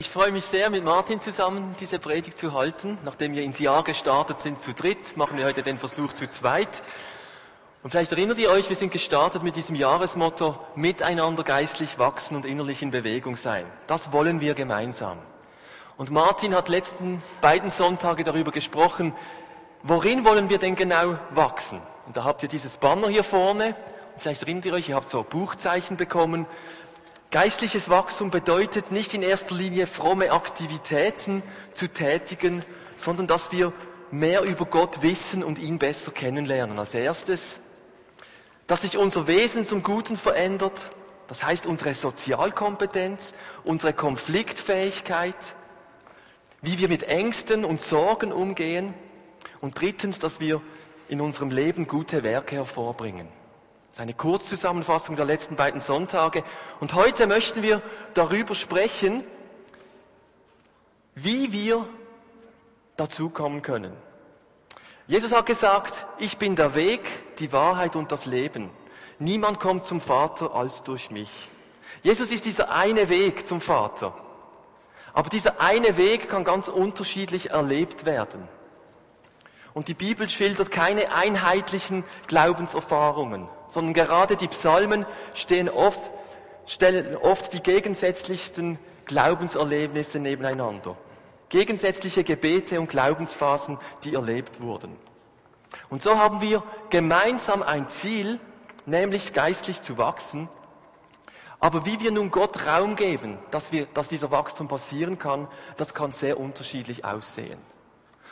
Ich freue mich sehr, mit Martin zusammen diese Predigt zu halten. Nachdem wir ins Jahr gestartet sind zu dritt, machen wir heute den Versuch zu zweit. Und vielleicht erinnert ihr euch, wir sind gestartet mit diesem Jahresmotto, miteinander geistlich wachsen und innerlich in Bewegung sein. Das wollen wir gemeinsam. Und Martin hat letzten beiden Sonntage darüber gesprochen, worin wollen wir denn genau wachsen? Und da habt ihr dieses Banner hier vorne. Vielleicht erinnert ihr euch, ihr habt so Buchzeichen bekommen. Geistliches Wachstum bedeutet nicht in erster Linie fromme Aktivitäten zu tätigen, sondern dass wir mehr über Gott wissen und ihn besser kennenlernen. Als erstes, dass sich unser Wesen zum Guten verändert, das heißt unsere Sozialkompetenz, unsere Konfliktfähigkeit, wie wir mit Ängsten und Sorgen umgehen und drittens, dass wir in unserem Leben gute Werke hervorbringen. Eine Kurzzusammenfassung der letzten beiden Sonntage. Und heute möchten wir darüber sprechen, wie wir dazu kommen können. Jesus hat gesagt, ich bin der Weg, die Wahrheit und das Leben. Niemand kommt zum Vater als durch mich. Jesus ist dieser eine Weg zum Vater. Aber dieser eine Weg kann ganz unterschiedlich erlebt werden. Und die Bibel schildert keine einheitlichen Glaubenserfahrungen sondern gerade die Psalmen stehen oft, stellen oft die gegensätzlichsten Glaubenserlebnisse nebeneinander. Gegensätzliche Gebete und Glaubensphasen, die erlebt wurden. Und so haben wir gemeinsam ein Ziel, nämlich geistlich zu wachsen. Aber wie wir nun Gott Raum geben, dass, wir, dass dieser Wachstum passieren kann, das kann sehr unterschiedlich aussehen.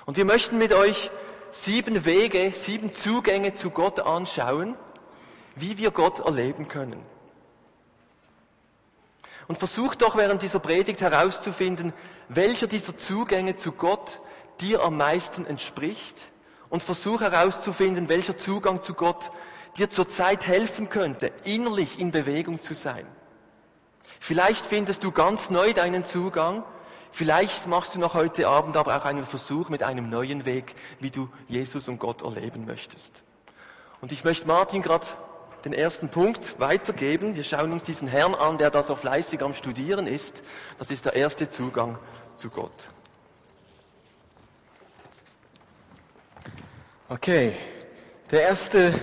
Und wir möchten mit euch sieben Wege, sieben Zugänge zu Gott anschauen, wie wir Gott erleben können. Und versuch doch während dieser Predigt herauszufinden, welcher dieser Zugänge zu Gott dir am meisten entspricht und versuch herauszufinden, welcher Zugang zu Gott dir zurzeit helfen könnte, innerlich in Bewegung zu sein. Vielleicht findest du ganz neu deinen Zugang, vielleicht machst du noch heute Abend aber auch einen Versuch mit einem neuen Weg, wie du Jesus und Gott erleben möchtest. Und ich möchte Martin gerade den ersten Punkt weitergeben. Wir schauen uns diesen Herrn an, der da so fleißig am Studieren ist. Das ist der erste Zugang zu Gott. Okay, der erste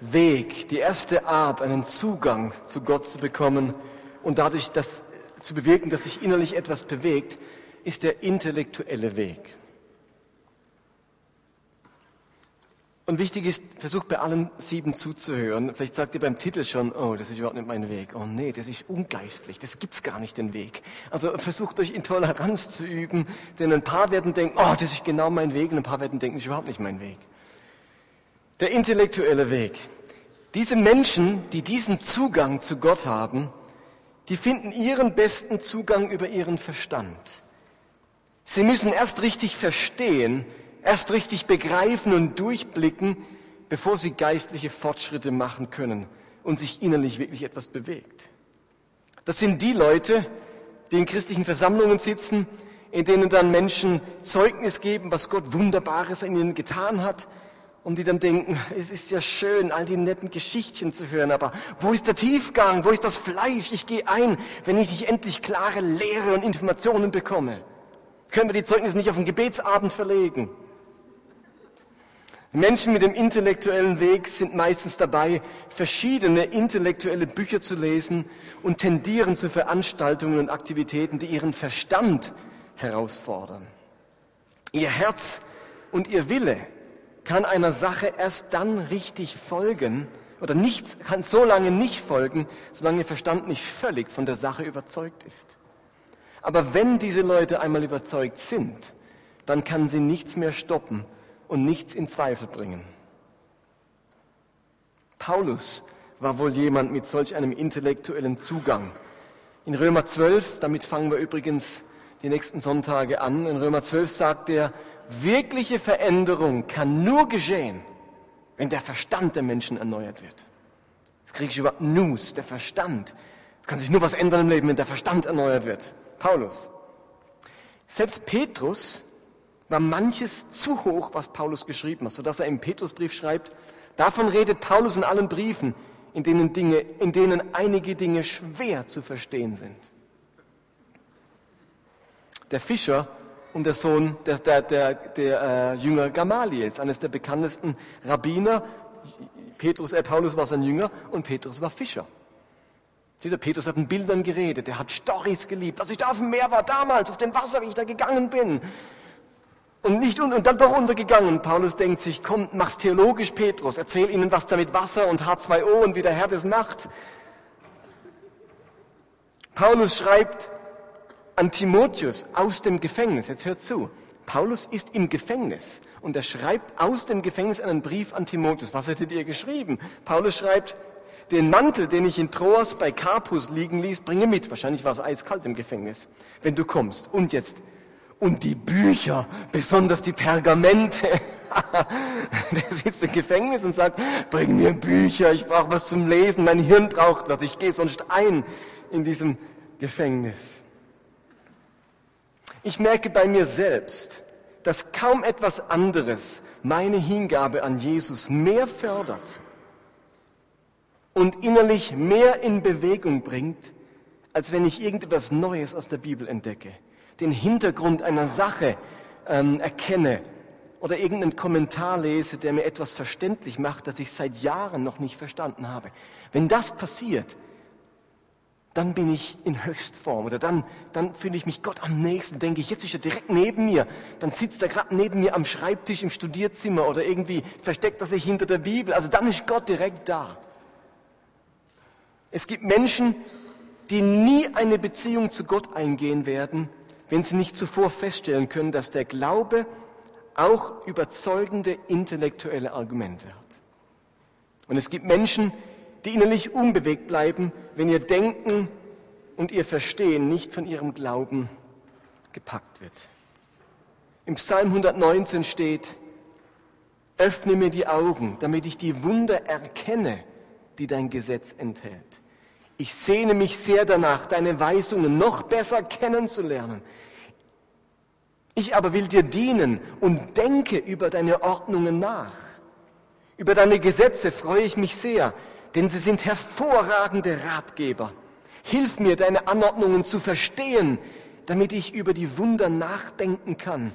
Weg, die erste Art, einen Zugang zu Gott zu bekommen und dadurch das zu bewirken, dass sich innerlich etwas bewegt, ist der intellektuelle Weg. Und wichtig ist, versucht bei allen sieben zuzuhören. Vielleicht sagt ihr beim Titel schon, oh, das ist überhaupt nicht mein Weg. Oh nee, das ist ungeistlich, das gibt's gar nicht den Weg. Also versucht euch in Toleranz zu üben, denn ein paar werden denken, oh, das ist genau mein Weg, und ein paar werden denken, das ist überhaupt nicht mein Weg. Der intellektuelle Weg. Diese Menschen, die diesen Zugang zu Gott haben, die finden ihren besten Zugang über ihren Verstand. Sie müssen erst richtig verstehen, erst richtig begreifen und durchblicken, bevor sie geistliche Fortschritte machen können und sich innerlich wirklich etwas bewegt. Das sind die Leute, die in christlichen Versammlungen sitzen, in denen dann Menschen Zeugnis geben, was Gott Wunderbares in ihnen getan hat, und die dann denken, es ist ja schön, all die netten Geschichtchen zu hören, aber wo ist der Tiefgang, wo ist das Fleisch? Ich gehe ein, wenn ich nicht endlich klare Lehre und Informationen bekomme. Können wir die Zeugnisse nicht auf den Gebetsabend verlegen? Menschen mit dem intellektuellen Weg sind meistens dabei, verschiedene intellektuelle Bücher zu lesen und tendieren zu Veranstaltungen und Aktivitäten, die ihren Verstand herausfordern. Ihr Herz und ihr Wille kann einer Sache erst dann richtig folgen, oder nichts kann so lange nicht folgen, solange ihr Verstand nicht völlig von der Sache überzeugt ist. Aber wenn diese Leute einmal überzeugt sind, dann kann sie nichts mehr stoppen und nichts in Zweifel bringen. Paulus war wohl jemand mit solch einem intellektuellen Zugang. In Römer 12, damit fangen wir übrigens die nächsten Sonntage an, in Römer 12 sagt er, wirkliche Veränderung kann nur geschehen, wenn der Verstand der Menschen erneuert wird. Das griechische Wort Nous, der Verstand. Es kann sich nur was ändern im Leben, wenn der Verstand erneuert wird. Paulus. Selbst Petrus war manches zu hoch, was Paulus geschrieben hat, sodass er im Petrusbrief schreibt, davon redet Paulus in allen Briefen, in denen, Dinge, in denen einige Dinge schwer zu verstehen sind. der Fischer und der Sohn, der, der, der, der äh, Jünger Gamaliels, eines der bekanntesten Rabbiner. Petrus, äh, Paulus war sein Jünger und Petrus war Fischer. Seht ihr, Petrus hat in Bildern geredet, er hat Storys geliebt. Als ich da auf dem Meer war, damals, auf dem Wasser, wie ich da gegangen bin. Und nicht und, und dann doch untergegangen. Paulus denkt sich, komm, mach's theologisch, Petrus, erzähl ihnen, was da mit Wasser und H2O und wie der Herr das macht. Paulus schreibt an Timotheus aus dem Gefängnis, jetzt hört zu, Paulus ist im Gefängnis und er schreibt aus dem Gefängnis einen Brief an Timotheus. Was hättet ihr geschrieben? Paulus schreibt, den Mantel, den ich in Troas bei Carpus liegen ließ, bringe mit. Wahrscheinlich war es eiskalt im Gefängnis, wenn du kommst. Und jetzt, und die Bücher, besonders die Pergamente. Der sitzt im Gefängnis und sagt, bring mir Bücher, ich brauche was zum Lesen, mein Hirn braucht was, ich gehe sonst ein in diesem Gefängnis. Ich merke bei mir selbst, dass kaum etwas anderes meine Hingabe an Jesus mehr fördert und innerlich mehr in Bewegung bringt, als wenn ich irgendetwas Neues aus der Bibel entdecke, den Hintergrund einer Sache ähm, erkenne oder irgendeinen Kommentar lese, der mir etwas verständlich macht, das ich seit Jahren noch nicht verstanden habe. Wenn das passiert, dann bin ich in Höchstform oder dann, dann fühle ich mich Gott am nächsten, denke ich, jetzt ist er direkt neben mir, dann sitzt er gerade neben mir am Schreibtisch im Studierzimmer oder irgendwie versteckt er sich hinter der Bibel, also dann ist Gott direkt da. Es gibt Menschen, die nie eine Beziehung zu Gott eingehen werden, wenn sie nicht zuvor feststellen können, dass der Glaube auch überzeugende intellektuelle Argumente hat. Und es gibt Menschen, die innerlich unbewegt bleiben, wenn ihr Denken und ihr Verstehen nicht von ihrem Glauben gepackt wird. Im Psalm 119 steht, öffne mir die Augen, damit ich die Wunder erkenne, die dein Gesetz enthält. Ich sehne mich sehr danach, deine Weisungen noch besser kennenzulernen. Ich aber will dir dienen und denke über deine Ordnungen nach. Über deine Gesetze freue ich mich sehr, denn sie sind hervorragende Ratgeber. Hilf mir, deine Anordnungen zu verstehen, damit ich über die Wunder nachdenken kann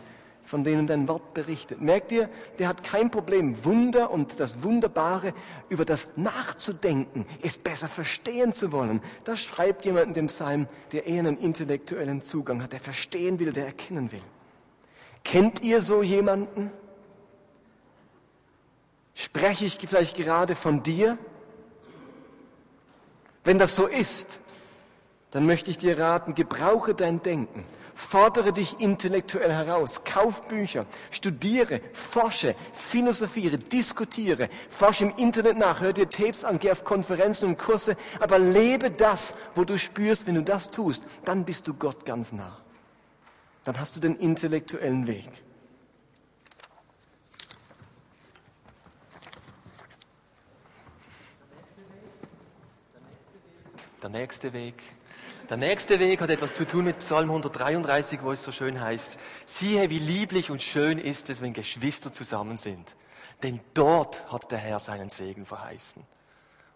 von denen dein Wort berichtet. Merkt ihr, der hat kein Problem, Wunder und das Wunderbare über das nachzudenken, es besser verstehen zu wollen. Das schreibt jemand in dem Psalm, der eher einen intellektuellen Zugang hat, der verstehen will, der erkennen will. Kennt ihr so jemanden? Spreche ich vielleicht gerade von dir? Wenn das so ist, dann möchte ich dir raten, gebrauche dein Denken Fordere dich intellektuell heraus, kauf Bücher, studiere, forsche, philosophiere, diskutiere, forsche im Internet nach, hör dir Tapes an, geh auf Konferenzen und Kurse, aber lebe das, wo du spürst, wenn du das tust, dann bist du Gott ganz nah. Dann hast du den intellektuellen Weg. Der nächste Weg der nächste Weg hat etwas zu tun mit Psalm 133, wo es so schön heißt, siehe, wie lieblich und schön ist es, wenn Geschwister zusammen sind. Denn dort hat der Herr seinen Segen verheißen.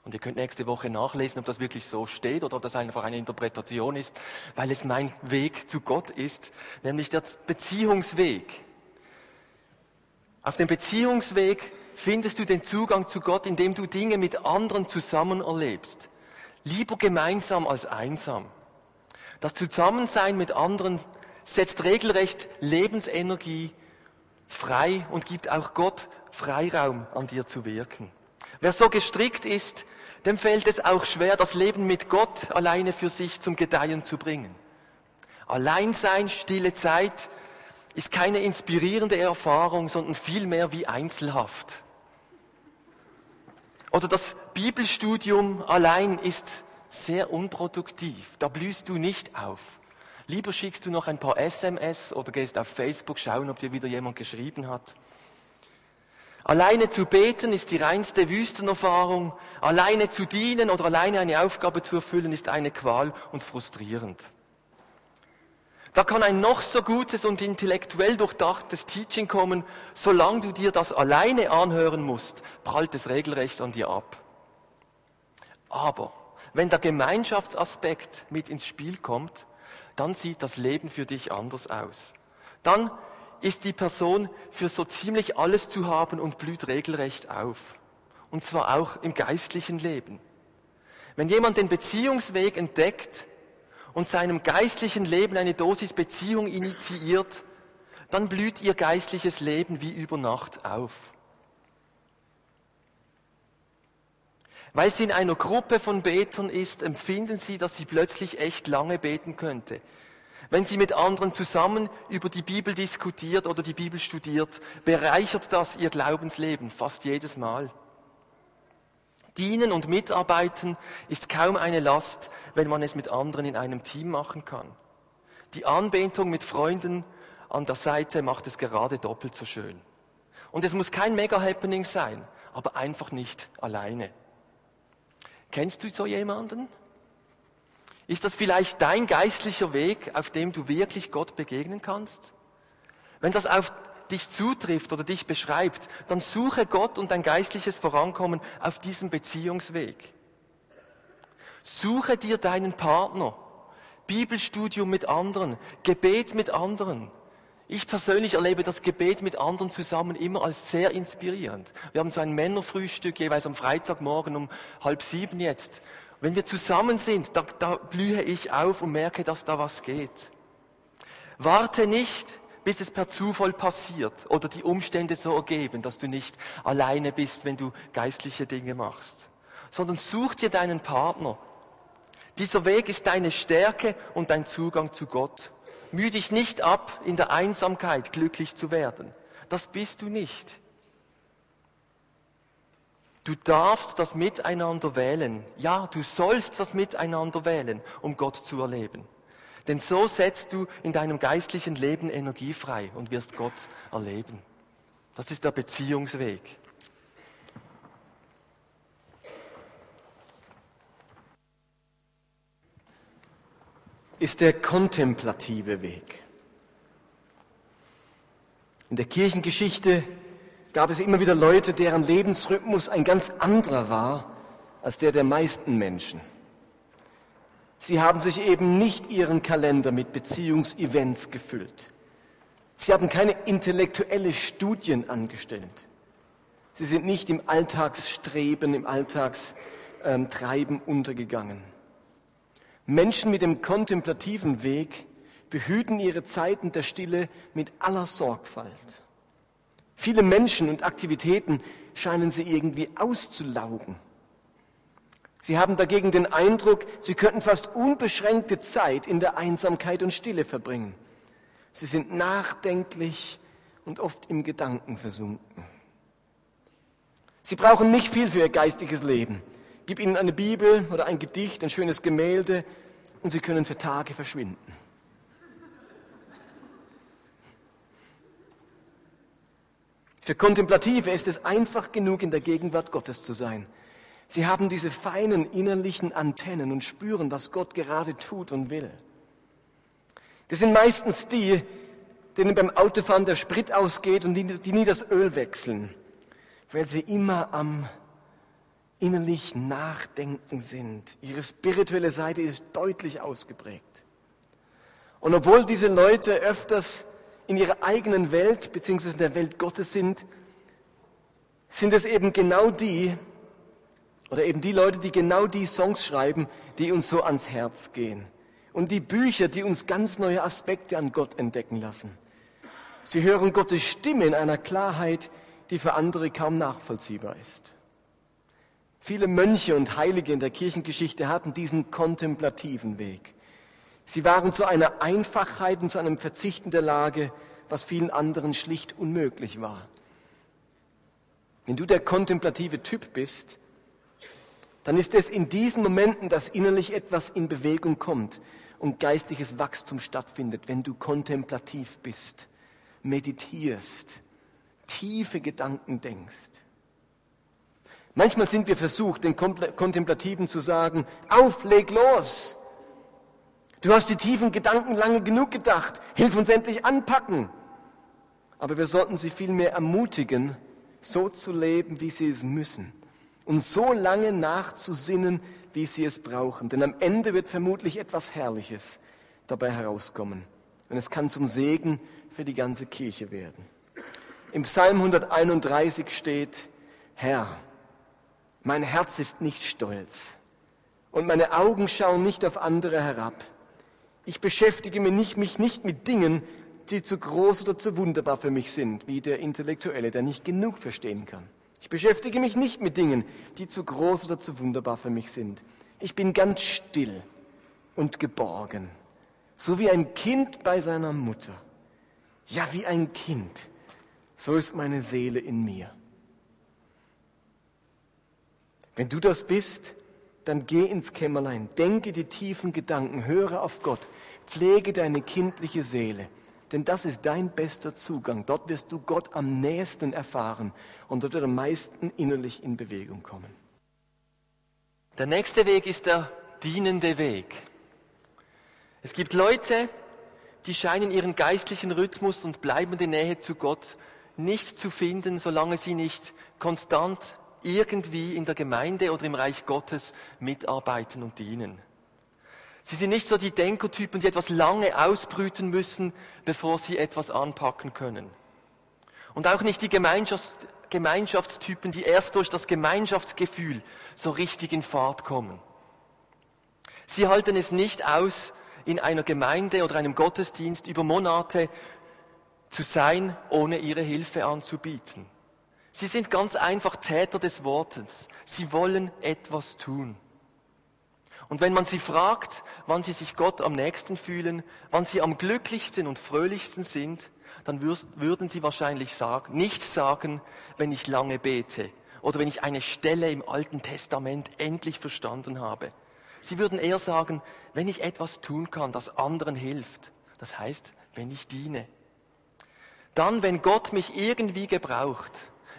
Und ihr könnt nächste Woche nachlesen, ob das wirklich so steht oder ob das einfach eine Interpretation ist, weil es mein Weg zu Gott ist, nämlich der Beziehungsweg. Auf dem Beziehungsweg findest du den Zugang zu Gott, indem du Dinge mit anderen zusammen erlebst. Lieber gemeinsam als einsam. Das Zusammensein mit anderen setzt regelrecht Lebensenergie frei und gibt auch Gott Freiraum an dir zu wirken. Wer so gestrickt ist, dem fällt es auch schwer, das Leben mit Gott alleine für sich zum Gedeihen zu bringen. Alleinsein, stille Zeit ist keine inspirierende Erfahrung, sondern vielmehr wie Einzelhaft. Oder das Bibelstudium allein ist sehr unproduktiv. Da blühst du nicht auf. Lieber schickst du noch ein paar SMS oder gehst auf Facebook schauen, ob dir wieder jemand geschrieben hat. Alleine zu beten ist die reinste Wüstenerfahrung. Alleine zu dienen oder alleine eine Aufgabe zu erfüllen ist eine Qual und frustrierend. Da kann ein noch so gutes und intellektuell durchdachtes Teaching kommen, solange du dir das alleine anhören musst, prallt es regelrecht an dir ab. Aber wenn der Gemeinschaftsaspekt mit ins Spiel kommt, dann sieht das Leben für dich anders aus. Dann ist die Person für so ziemlich alles zu haben und blüht regelrecht auf. Und zwar auch im geistlichen Leben. Wenn jemand den Beziehungsweg entdeckt und seinem geistlichen Leben eine Dosis Beziehung initiiert, dann blüht ihr geistliches Leben wie über Nacht auf. Weil sie in einer Gruppe von Betern ist, empfinden sie, dass sie plötzlich echt lange beten könnte. Wenn sie mit anderen zusammen über die Bibel diskutiert oder die Bibel studiert, bereichert das ihr Glaubensleben fast jedes Mal. Dienen und Mitarbeiten ist kaum eine Last, wenn man es mit anderen in einem Team machen kann. Die Anbetung mit Freunden an der Seite macht es gerade doppelt so schön. Und es muss kein Mega-Happening sein, aber einfach nicht alleine. Kennst du so jemanden? Ist das vielleicht dein geistlicher Weg, auf dem du wirklich Gott begegnen kannst? Wenn das auf dich zutrifft oder dich beschreibt, dann suche Gott und dein geistliches Vorankommen auf diesem Beziehungsweg. Suche dir deinen Partner, Bibelstudium mit anderen, Gebet mit anderen, ich persönlich erlebe das Gebet mit anderen zusammen immer als sehr inspirierend. Wir haben so ein Männerfrühstück jeweils am Freitagmorgen um halb sieben jetzt. Wenn wir zusammen sind, da, da blühe ich auf und merke, dass da was geht. Warte nicht, bis es per Zufall passiert oder die Umstände so ergeben, dass du nicht alleine bist, wenn du geistliche Dinge machst, sondern such dir deinen Partner. Dieser Weg ist deine Stärke und dein Zugang zu Gott. Mühe dich nicht ab, in der Einsamkeit glücklich zu werden. Das bist du nicht. Du darfst das Miteinander wählen. Ja, du sollst das Miteinander wählen, um Gott zu erleben. Denn so setzt du in deinem geistlichen Leben Energie frei und wirst Gott erleben. Das ist der Beziehungsweg. Ist der kontemplative Weg. In der Kirchengeschichte gab es immer wieder Leute, deren Lebensrhythmus ein ganz anderer war als der der meisten Menschen. Sie haben sich eben nicht ihren Kalender mit Beziehungsevents gefüllt. Sie haben keine intellektuelle Studien angestellt. Sie sind nicht im Alltagsstreben, im Alltagstreiben untergegangen. Menschen mit dem kontemplativen Weg behüten ihre Zeiten der Stille mit aller Sorgfalt. Viele Menschen und Aktivitäten scheinen sie irgendwie auszulaugen. Sie haben dagegen den Eindruck, sie könnten fast unbeschränkte Zeit in der Einsamkeit und Stille verbringen. Sie sind nachdenklich und oft im Gedanken versunken. Sie brauchen nicht viel für ihr geistiges Leben. Gib ihnen eine Bibel oder ein Gedicht, ein schönes Gemälde und sie können für Tage verschwinden. Für Kontemplative ist es einfach genug, in der Gegenwart Gottes zu sein. Sie haben diese feinen innerlichen Antennen und spüren, was Gott gerade tut und will. Das sind meistens die, denen beim Autofahren der Sprit ausgeht und die, die nie das Öl wechseln, weil sie immer am innerlich Nachdenken sind. Ihre spirituelle Seite ist deutlich ausgeprägt. Und obwohl diese Leute öfters in ihrer eigenen Welt beziehungsweise in der Welt Gottes sind, sind es eben genau die, oder eben die Leute, die genau die Songs schreiben, die uns so ans Herz gehen. Und die Bücher, die uns ganz neue Aspekte an Gott entdecken lassen. Sie hören Gottes Stimme in einer Klarheit, die für andere kaum nachvollziehbar ist. Viele Mönche und Heilige in der Kirchengeschichte hatten diesen kontemplativen Weg. Sie waren zu einer Einfachheit und zu einem Verzichten der Lage, was vielen anderen schlicht unmöglich war. Wenn du der kontemplative Typ bist, dann ist es in diesen Momenten, dass innerlich etwas in Bewegung kommt und geistliches Wachstum stattfindet, wenn du kontemplativ bist, meditierst, tiefe Gedanken denkst. Manchmal sind wir versucht, den Kontemplativen zu sagen, auf, leg los. Du hast die tiefen Gedanken lange genug gedacht. Hilf uns endlich anpacken. Aber wir sollten sie vielmehr ermutigen, so zu leben, wie sie es müssen. Und so lange nachzusinnen, wie sie es brauchen. Denn am Ende wird vermutlich etwas Herrliches dabei herauskommen. Und es kann zum Segen für die ganze Kirche werden. Im Psalm 131 steht, Herr, mein Herz ist nicht stolz und meine Augen schauen nicht auf andere herab. Ich beschäftige mich nicht, mit Dingen, die zu groß oder zu wunderbar für mich sind, wie der Intellektuelle, der nicht genug verstehen kann. Ich beschäftige mich nicht mit Dingen, die zu groß oder zu wunderbar für mich sind. Ich bin ganz still und geborgen, so wie ein Kind bei seiner Mutter. Ja, wie ein Kind, so ist meine Seele in mir. Wenn du das bist, dann geh ins Kämmerlein, denke die tiefen Gedanken, höre auf Gott, pflege deine kindliche Seele. Denn das ist dein bester Zugang. Dort wirst du Gott am nächsten erfahren und dort wird am meisten innerlich in Bewegung kommen. Der nächste Weg ist der dienende Weg. Es gibt Leute, die scheinen ihren geistlichen Rhythmus und bleibende Nähe zu Gott nicht zu finden, solange sie nicht konstant irgendwie in der Gemeinde oder im Reich Gottes mitarbeiten und dienen. Sie sind nicht so die Denkertypen, die etwas lange ausbrüten müssen, bevor sie etwas anpacken können. Und auch nicht die Gemeinschafts Gemeinschaftstypen, die erst durch das Gemeinschaftsgefühl so richtig in Fahrt kommen. Sie halten es nicht aus, in einer Gemeinde oder einem Gottesdienst über Monate zu sein, ohne ihre Hilfe anzubieten. Sie sind ganz einfach Täter des Wortes. Sie wollen etwas tun. Und wenn man sie fragt, wann sie sich Gott am nächsten fühlen, wann sie am glücklichsten und fröhlichsten sind, dann würden sie wahrscheinlich sagen, nicht sagen, wenn ich lange bete oder wenn ich eine Stelle im Alten Testament endlich verstanden habe. Sie würden eher sagen, wenn ich etwas tun kann, das anderen hilft. Das heißt, wenn ich diene. Dann, wenn Gott mich irgendwie gebraucht,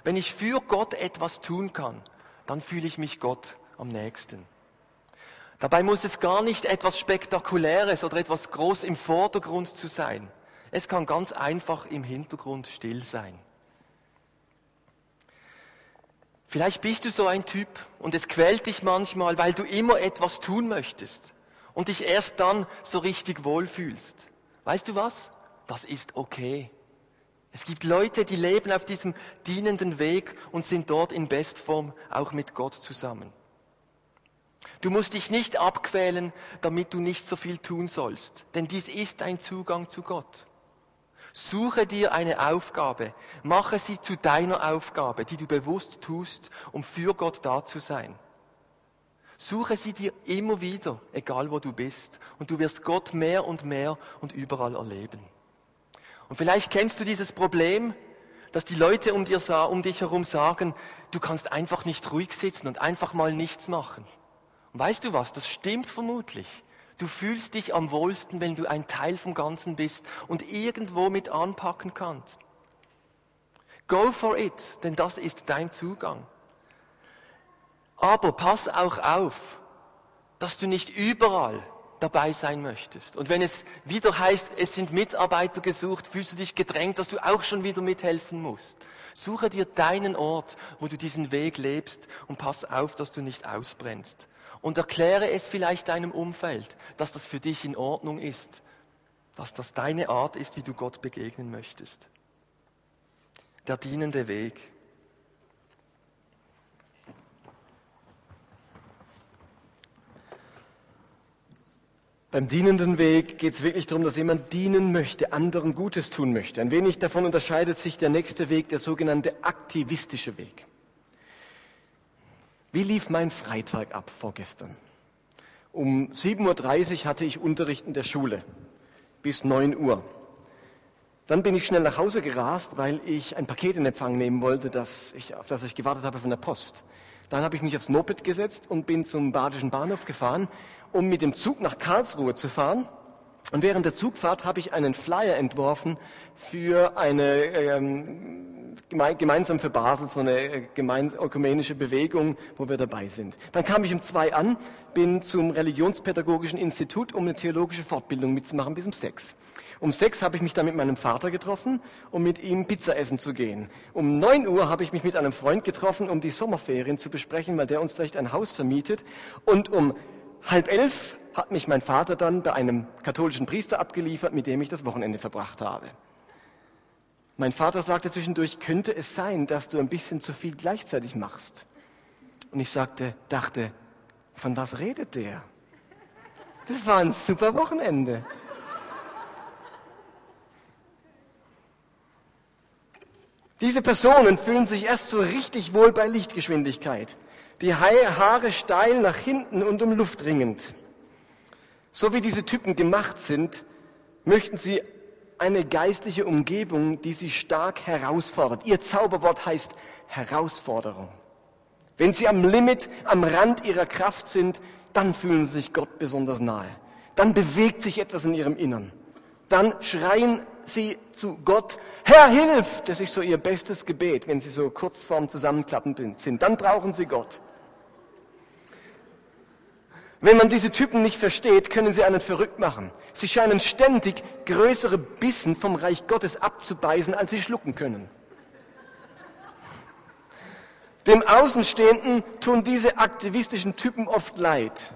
wenn ich für Gott etwas tun kann, dann fühle ich mich Gott am nächsten. Dabei muss es gar nicht etwas Spektakuläres oder etwas groß im Vordergrund zu sein. Es kann ganz einfach im Hintergrund still sein. Vielleicht bist du so ein Typ und es quält dich manchmal, weil du immer etwas tun möchtest und dich erst dann so richtig wohlfühlst. Weißt du was? Das ist okay. Es gibt Leute, die leben auf diesem dienenden Weg und sind dort in Bestform auch mit Gott zusammen. Du musst dich nicht abquälen, damit du nicht so viel tun sollst, denn dies ist ein Zugang zu Gott. Suche dir eine Aufgabe, mache sie zu deiner Aufgabe, die du bewusst tust, um für Gott da zu sein. Suche sie dir immer wieder, egal wo du bist, und du wirst Gott mehr und mehr und überall erleben. Und vielleicht kennst du dieses Problem, dass die Leute um, dir, um dich herum sagen, du kannst einfach nicht ruhig sitzen und einfach mal nichts machen. Und weißt du was, das stimmt vermutlich. Du fühlst dich am wohlsten, wenn du ein Teil vom Ganzen bist und irgendwo mit anpacken kannst. Go for it, denn das ist dein Zugang. Aber pass auch auf, dass du nicht überall dabei sein möchtest. Und wenn es wieder heißt, es sind Mitarbeiter gesucht, fühlst du dich gedrängt, dass du auch schon wieder mithelfen musst. Suche dir deinen Ort, wo du diesen Weg lebst und pass auf, dass du nicht ausbrennst. Und erkläre es vielleicht deinem Umfeld, dass das für dich in Ordnung ist, dass das deine Art ist, wie du Gott begegnen möchtest. Der dienende Weg. Beim dienenden Weg geht es wirklich darum, dass jemand dienen möchte, anderen Gutes tun möchte. Ein wenig davon unterscheidet sich der nächste Weg, der sogenannte aktivistische Weg. Wie lief mein Freitag ab vorgestern? Um 7.30 Uhr hatte ich Unterricht in der Schule bis 9 Uhr. Dann bin ich schnell nach Hause gerast, weil ich ein Paket in Empfang nehmen wollte, das ich, auf das ich gewartet habe von der Post. Dann habe ich mich aufs Moped gesetzt und bin zum Badischen Bahnhof gefahren, um mit dem Zug nach Karlsruhe zu fahren. Und während der Zugfahrt habe ich einen Flyer entworfen für eine ähm, gemeinsam für Basel so eine äh, ökumenische Bewegung, wo wir dabei sind. Dann kam ich um zwei an, bin zum Religionspädagogischen Institut, um eine theologische Fortbildung mitzumachen bis um sechs. Um sechs habe ich mich dann mit meinem Vater getroffen, um mit ihm Pizza essen zu gehen. Um neun Uhr habe ich mich mit einem Freund getroffen, um die Sommerferien zu besprechen, weil der uns vielleicht ein Haus vermietet. Und um halb elf hat mich mein Vater dann bei einem katholischen Priester abgeliefert, mit dem ich das Wochenende verbracht habe. Mein Vater sagte zwischendurch, könnte es sein, dass du ein bisschen zu viel gleichzeitig machst? Und ich sagte, dachte, von was redet der? Das war ein super Wochenende. Diese Personen fühlen sich erst so richtig wohl bei Lichtgeschwindigkeit. Die Haare steil nach hinten und um Luft ringend. So wie diese Typen gemacht sind, möchten sie eine geistliche Umgebung, die sie stark herausfordert. Ihr Zauberwort heißt Herausforderung. Wenn sie am Limit, am Rand ihrer Kraft sind, dann fühlen sie sich Gott besonders nahe. Dann bewegt sich etwas in ihrem Innern. Dann schreien sie zu Gott, Herr, hilf! Das ist so ihr bestes Gebet, wenn sie so kurz vorm Zusammenklappen sind. Dann brauchen sie Gott. Wenn man diese Typen nicht versteht, können sie einen verrückt machen. Sie scheinen ständig größere Bissen vom Reich Gottes abzubeißen, als sie schlucken können. Dem Außenstehenden tun diese aktivistischen Typen oft leid,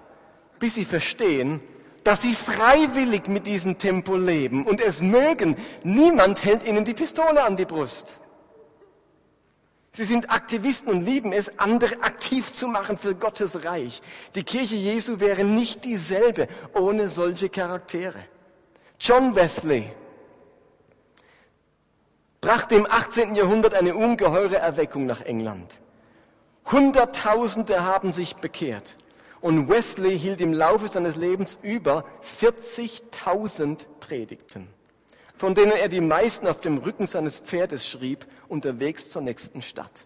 bis sie verstehen, dass sie freiwillig mit diesem Tempo leben und es mögen. Niemand hält ihnen die Pistole an die Brust. Sie sind Aktivisten und lieben es, andere aktiv zu machen für Gottes Reich. Die Kirche Jesu wäre nicht dieselbe ohne solche Charaktere. John Wesley brachte im 18. Jahrhundert eine ungeheure Erweckung nach England. Hunderttausende haben sich bekehrt. Und Wesley hielt im Laufe seines Lebens über 40.000 Predigten, von denen er die meisten auf dem Rücken seines Pferdes schrieb, unterwegs zur nächsten Stadt.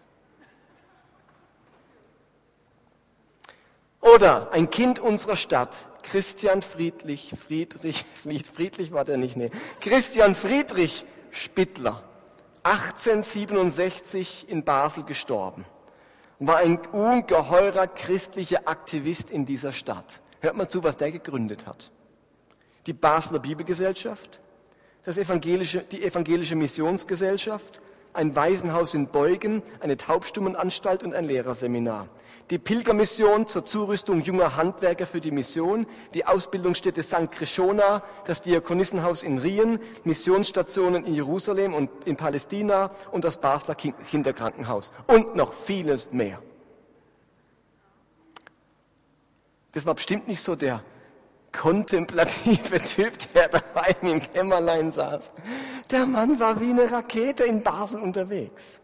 Oder ein Kind unserer Stadt, Christian Friedrich, Friedrich, Friedrich war der nicht, nee, Christian Friedrich Spittler, 1867 in Basel gestorben war ein ungeheurer christlicher Aktivist in dieser Stadt. Hört mal zu, was der gegründet hat. Die Basler Bibelgesellschaft, das evangelische, die evangelische Missionsgesellschaft, ein Waisenhaus in Beugen, eine Taubstummenanstalt und ein Lehrerseminar. Die Pilgermission zur Zurüstung junger Handwerker für die Mission, die Ausbildungsstätte St. Krishona, das Diakonissenhaus in Rien, Missionsstationen in Jerusalem und in Palästina und das Basler Kinderkrankenhaus und noch vieles mehr. Das war bestimmt nicht so der kontemplative Typ, der daheim im Kämmerlein saß. Der Mann war wie eine Rakete in Basel unterwegs.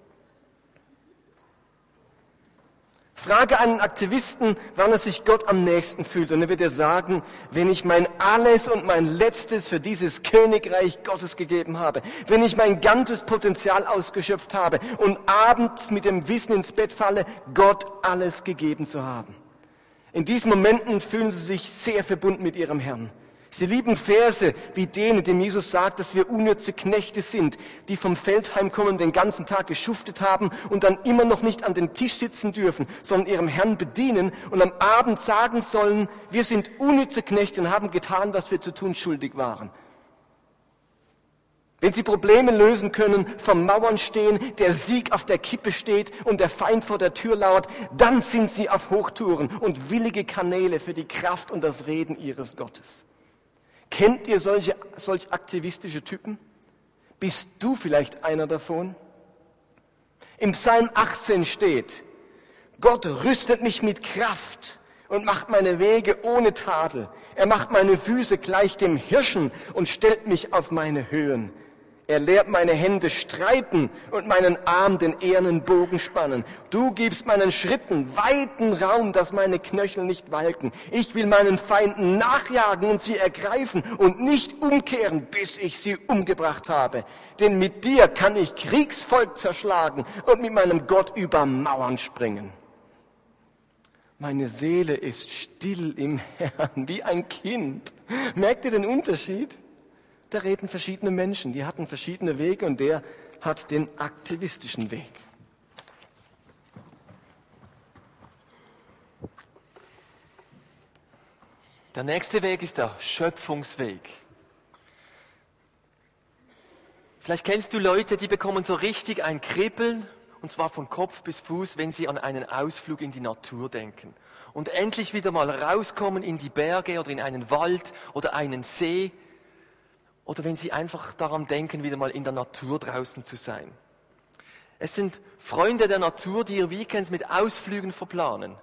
Frage einen Aktivisten, wann er sich Gott am nächsten fühlt. Und er wird dir sagen, wenn ich mein Alles und mein Letztes für dieses Königreich Gottes gegeben habe, wenn ich mein ganzes Potenzial ausgeschöpft habe und abends mit dem Wissen ins Bett falle, Gott alles gegeben zu haben. In diesen Momenten fühlen sie sich sehr verbunden mit ihrem Herrn. Sie lieben Verse wie denen, dem Jesus sagt, dass wir unnütze Knechte sind, die vom Feld heimkommen, den ganzen Tag geschuftet haben und dann immer noch nicht an den Tisch sitzen dürfen, sondern ihrem Herrn bedienen und am Abend sagen sollen, wir sind unnütze Knechte und haben getan, was wir zu tun schuldig waren. Wenn sie Probleme lösen können, vom Mauern stehen, der Sieg auf der Kippe steht und der Feind vor der Tür lauert, dann sind sie auf Hochtouren und willige Kanäle für die Kraft und das Reden ihres Gottes. Kennt ihr solche, solch aktivistische Typen? Bist du vielleicht einer davon? Im Psalm 18 steht, Gott rüstet mich mit Kraft und macht meine Wege ohne Tadel. Er macht meine Füße gleich dem Hirschen und stellt mich auf meine Höhen. Er lehrt meine Hände streiten und meinen Arm den ehernen Bogen spannen. Du gibst meinen Schritten weiten Raum, dass meine Knöchel nicht walken. Ich will meinen Feinden nachjagen und sie ergreifen und nicht umkehren, bis ich sie umgebracht habe. Denn mit dir kann ich Kriegsvolk zerschlagen und mit meinem Gott über Mauern springen. Meine Seele ist still im Herrn, wie ein Kind. Merkt ihr den Unterschied? Da reden verschiedene Menschen, die hatten verschiedene Wege und der hat den aktivistischen Weg. Der nächste Weg ist der Schöpfungsweg. Vielleicht kennst du Leute, die bekommen so richtig ein Kribbeln und zwar von Kopf bis Fuß, wenn sie an einen Ausflug in die Natur denken. Und endlich wieder mal rauskommen in die Berge oder in einen Wald oder einen See. Oder wenn sie einfach daran denken, wieder mal in der Natur draußen zu sein. Es sind Freunde der Natur, die ihr Weekends mit Ausflügen verplanen.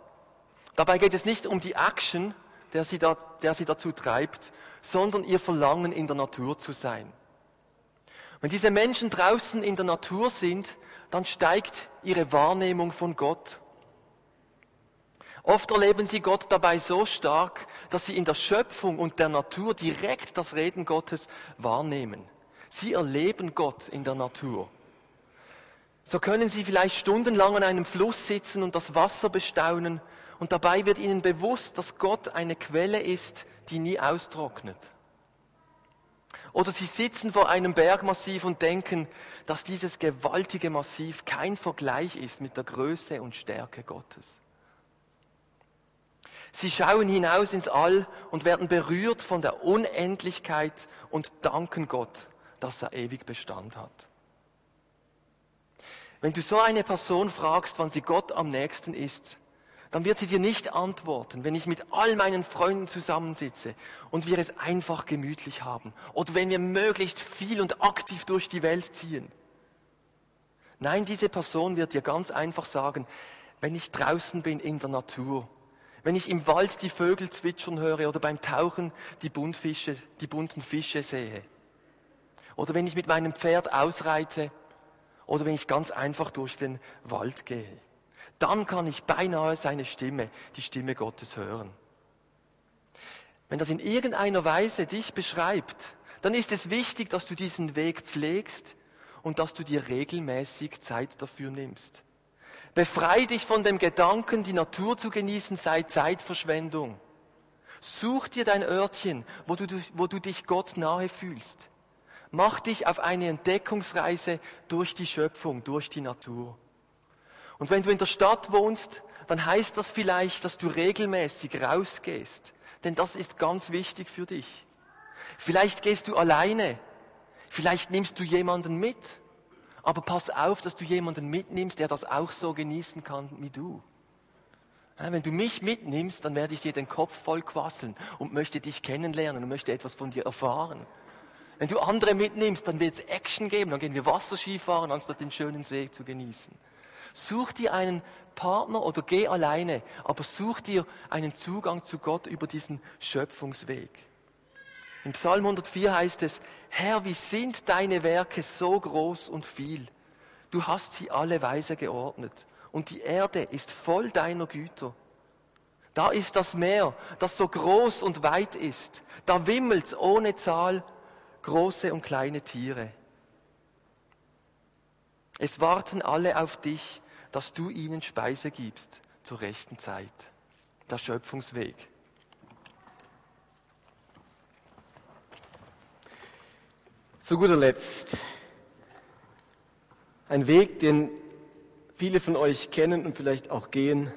Dabei geht es nicht um die Action, der sie, da, der sie dazu treibt, sondern ihr Verlangen, in der Natur zu sein. Wenn diese Menschen draußen in der Natur sind, dann steigt ihre Wahrnehmung von Gott. Oft erleben sie Gott dabei so stark, dass sie in der Schöpfung und der Natur direkt das Reden Gottes wahrnehmen. Sie erleben Gott in der Natur. So können sie vielleicht stundenlang an einem Fluss sitzen und das Wasser bestaunen und dabei wird ihnen bewusst, dass Gott eine Quelle ist, die nie austrocknet. Oder sie sitzen vor einem Bergmassiv und denken, dass dieses gewaltige Massiv kein Vergleich ist mit der Größe und Stärke Gottes. Sie schauen hinaus ins All und werden berührt von der Unendlichkeit und danken Gott, dass er ewig Bestand hat. Wenn du so eine Person fragst, wann sie Gott am nächsten ist, dann wird sie dir nicht antworten, wenn ich mit all meinen Freunden zusammensitze und wir es einfach gemütlich haben oder wenn wir möglichst viel und aktiv durch die Welt ziehen. Nein, diese Person wird dir ganz einfach sagen, wenn ich draußen bin in der Natur, wenn ich im Wald die Vögel zwitschern höre oder beim Tauchen die, Buntfische, die bunten Fische sehe, oder wenn ich mit meinem Pferd ausreite, oder wenn ich ganz einfach durch den Wald gehe dann kann ich beinahe seine Stimme, die Stimme Gottes hören. Wenn das in irgendeiner Weise dich beschreibt, dann ist es wichtig, dass du diesen Weg pflegst und dass du dir regelmäßig Zeit dafür nimmst. Befrei dich von dem Gedanken, die Natur zu genießen sei Zeitverschwendung. Such dir dein Örtchen, wo du, wo du dich Gott nahe fühlst. Mach dich auf eine Entdeckungsreise durch die Schöpfung, durch die Natur. Und wenn du in der Stadt wohnst, dann heißt das vielleicht, dass du regelmäßig rausgehst. Denn das ist ganz wichtig für dich. Vielleicht gehst du alleine. Vielleicht nimmst du jemanden mit. Aber pass auf, dass du jemanden mitnimmst, der das auch so genießen kann wie du. Wenn du mich mitnimmst, dann werde ich dir den Kopf voll quasseln und möchte dich kennenlernen und möchte etwas von dir erfahren. Wenn du andere mitnimmst, dann wird es Action geben, dann gehen wir Wasserski fahren, anstatt den schönen See zu genießen. Such dir einen Partner oder geh alleine, aber such dir einen Zugang zu Gott über diesen Schöpfungsweg. Im Psalm 104 heißt es, Herr, wie sind deine Werke so groß und viel? Du hast sie alle weise geordnet und die Erde ist voll deiner Güter. Da ist das Meer, das so groß und weit ist. Da wimmelt's ohne Zahl große und kleine Tiere. Es warten alle auf dich, dass du ihnen Speise gibst zur rechten Zeit. Der Schöpfungsweg. Zu guter Letzt ein Weg, den viele von euch kennen und vielleicht auch gehen,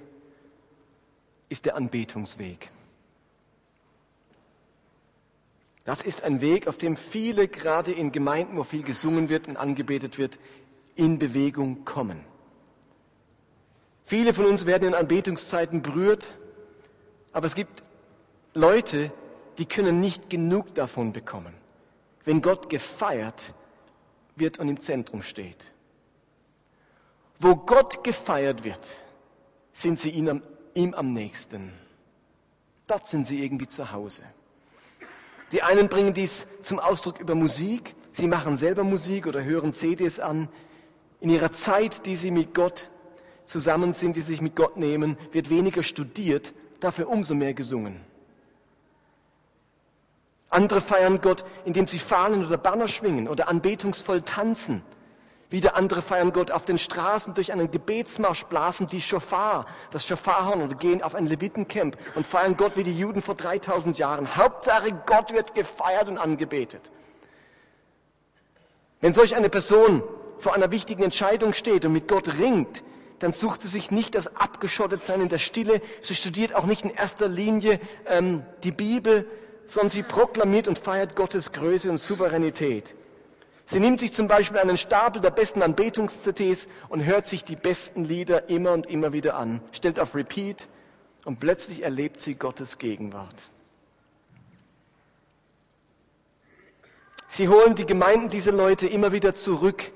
ist der Anbetungsweg. Das ist ein Weg, auf dem viele, gerade in Gemeinden, wo viel gesungen wird und angebetet wird, in Bewegung kommen. Viele von uns werden in Anbetungszeiten berührt, aber es gibt Leute, die können nicht genug davon bekommen, wenn Gott gefeiert wird und im Zentrum steht. Wo Gott gefeiert wird, sind sie ihm am, ihm am nächsten. Dort sind sie irgendwie zu Hause. Die einen bringen dies zum Ausdruck über Musik, sie machen selber Musik oder hören CDs an. In ihrer Zeit, die sie mit Gott zusammen sind, die sich mit Gott nehmen, wird weniger studiert, dafür umso mehr gesungen. Andere feiern Gott, indem sie Fahnen oder Banner schwingen oder anbetungsvoll tanzen. Wieder andere feiern Gott auf den Straßen durch einen Gebetsmarsch, blasen die Schofar, das Schofarhorn oder gehen auf ein Levitencamp und feiern Gott wie die Juden vor 3000 Jahren. Hauptsache Gott wird gefeiert und angebetet. Wenn solch eine Person vor einer wichtigen Entscheidung steht und mit Gott ringt, dann sucht sie sich nicht das Abgeschottetsein in der Stille. Sie studiert auch nicht in erster Linie ähm, die Bibel, sondern sie proklamiert und feiert Gottes Größe und Souveränität. Sie nimmt sich zum Beispiel einen Stapel der besten Anbetungs-CDs und hört sich die besten Lieder immer und immer wieder an, stellt auf Repeat und plötzlich erlebt sie Gottes Gegenwart. Sie holen die Gemeinden dieser Leute immer wieder zurück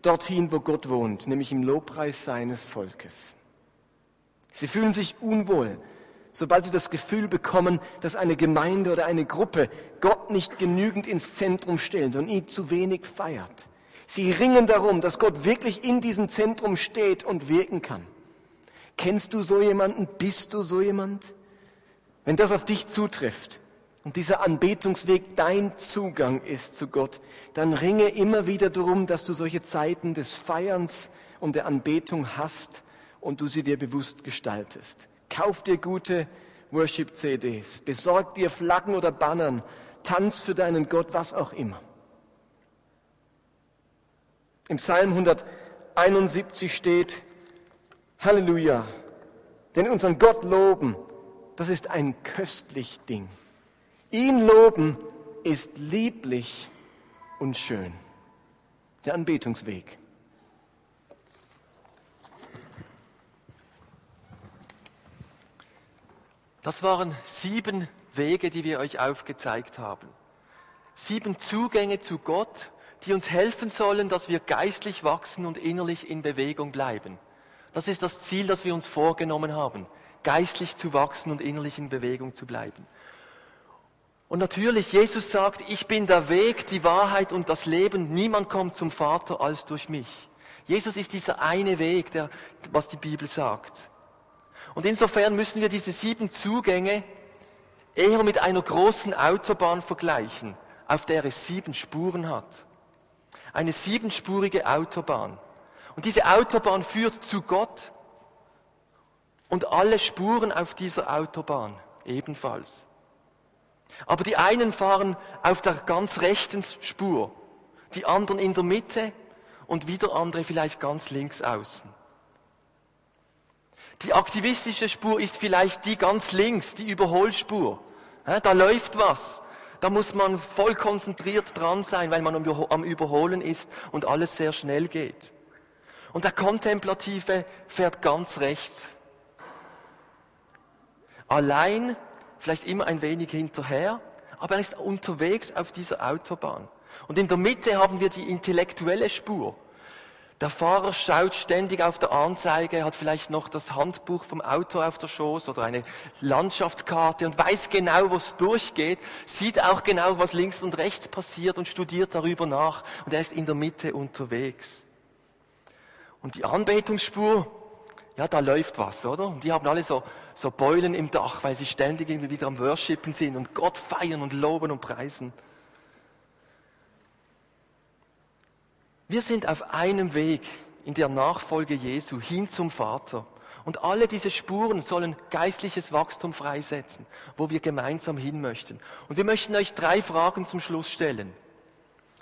dorthin, wo Gott wohnt, nämlich im Lobpreis seines Volkes. Sie fühlen sich unwohl, sobald sie das Gefühl bekommen, dass eine Gemeinde oder eine Gruppe Gott nicht genügend ins Zentrum stellt und ihn zu wenig feiert. Sie ringen darum, dass Gott wirklich in diesem Zentrum steht und wirken kann. Kennst du so jemanden? Bist du so jemand? Wenn das auf dich zutrifft und dieser Anbetungsweg dein Zugang ist zu Gott, dann ringe immer wieder darum, dass du solche Zeiten des Feierns und der Anbetung hast und du sie dir bewusst gestaltest. Kauf dir gute Worship-CDs, besorg dir Flaggen oder Bannern, tanz für deinen Gott, was auch immer. Im Psalm 171 steht, Halleluja, denn unseren Gott loben, das ist ein köstlich Ding. Ihn loben ist lieblich und schön. Der Anbetungsweg. Das waren sieben Wege, die wir euch aufgezeigt haben. Sieben Zugänge zu Gott, die uns helfen sollen, dass wir geistlich wachsen und innerlich in Bewegung bleiben. Das ist das Ziel, das wir uns vorgenommen haben, geistlich zu wachsen und innerlich in Bewegung zu bleiben. Und natürlich, Jesus sagt, ich bin der Weg, die Wahrheit und das Leben. Niemand kommt zum Vater als durch mich. Jesus ist dieser eine Weg, der, was die Bibel sagt. Und insofern müssen wir diese sieben Zugänge eher mit einer großen Autobahn vergleichen, auf der es sieben Spuren hat. Eine siebenspurige Autobahn. Und diese Autobahn führt zu Gott und alle Spuren auf dieser Autobahn ebenfalls. Aber die einen fahren auf der ganz rechten Spur, die anderen in der Mitte und wieder andere vielleicht ganz links außen. Die aktivistische Spur ist vielleicht die ganz links, die Überholspur. Da läuft was. Da muss man voll konzentriert dran sein, weil man am Überholen ist und alles sehr schnell geht. Und der Kontemplative fährt ganz rechts. Allein, vielleicht immer ein wenig hinterher, aber er ist unterwegs auf dieser Autobahn. Und in der Mitte haben wir die intellektuelle Spur. Der Fahrer schaut ständig auf der Anzeige, hat vielleicht noch das Handbuch vom Auto auf der Schoß oder eine Landschaftskarte und weiß genau, wo es durchgeht, sieht auch genau, was links und rechts passiert und studiert darüber nach und er ist in der Mitte unterwegs. Und die Anbetungsspur, ja, da läuft was, oder? Und die haben alle so, so Beulen im Dach, weil sie ständig irgendwie wieder am Worshipen sind und Gott feiern und loben und preisen. Wir sind auf einem Weg in der Nachfolge Jesu hin zum Vater. Und alle diese Spuren sollen geistliches Wachstum freisetzen, wo wir gemeinsam hin möchten. Und wir möchten euch drei Fragen zum Schluss stellen.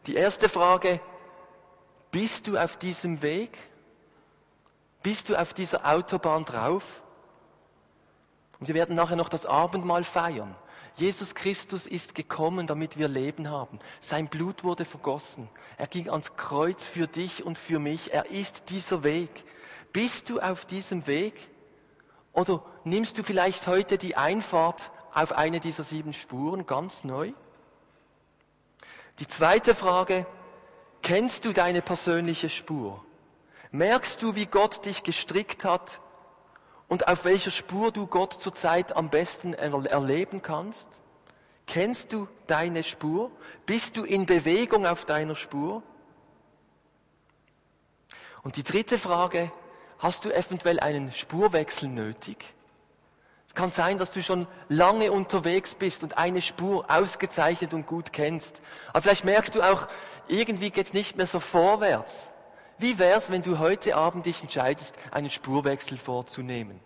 Die erste Frage, bist du auf diesem Weg? Bist du auf dieser Autobahn drauf? Und wir werden nachher noch das Abendmahl feiern. Jesus Christus ist gekommen, damit wir Leben haben. Sein Blut wurde vergossen. Er ging ans Kreuz für dich und für mich. Er ist dieser Weg. Bist du auf diesem Weg? Oder nimmst du vielleicht heute die Einfahrt auf eine dieser sieben Spuren ganz neu? Die zweite Frage, kennst du deine persönliche Spur? Merkst du, wie Gott dich gestrickt hat und auf welcher Spur du Gott zurzeit am besten erleben kannst? Kennst du deine Spur? Bist du in Bewegung auf deiner Spur? Und die dritte Frage, hast du eventuell einen Spurwechsel nötig? Es kann sein, dass du schon lange unterwegs bist und eine Spur ausgezeichnet und gut kennst. Aber vielleicht merkst du auch, irgendwie geht es nicht mehr so vorwärts. Wie wär's, wenn du heute Abend dich entscheidest, einen Spurwechsel vorzunehmen?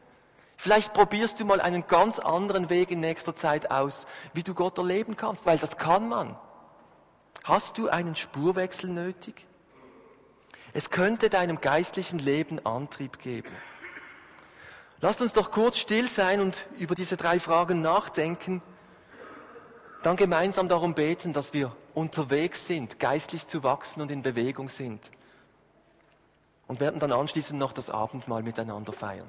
Vielleicht probierst du mal einen ganz anderen Weg in nächster Zeit aus, wie du Gott erleben kannst, weil das kann man. Hast du einen Spurwechsel nötig? Es könnte deinem geistlichen Leben Antrieb geben. Lasst uns doch kurz still sein und über diese drei Fragen nachdenken, dann gemeinsam darum beten, dass wir unterwegs sind, geistlich zu wachsen und in Bewegung sind. Und werden dann anschließend noch das Abendmahl miteinander feiern.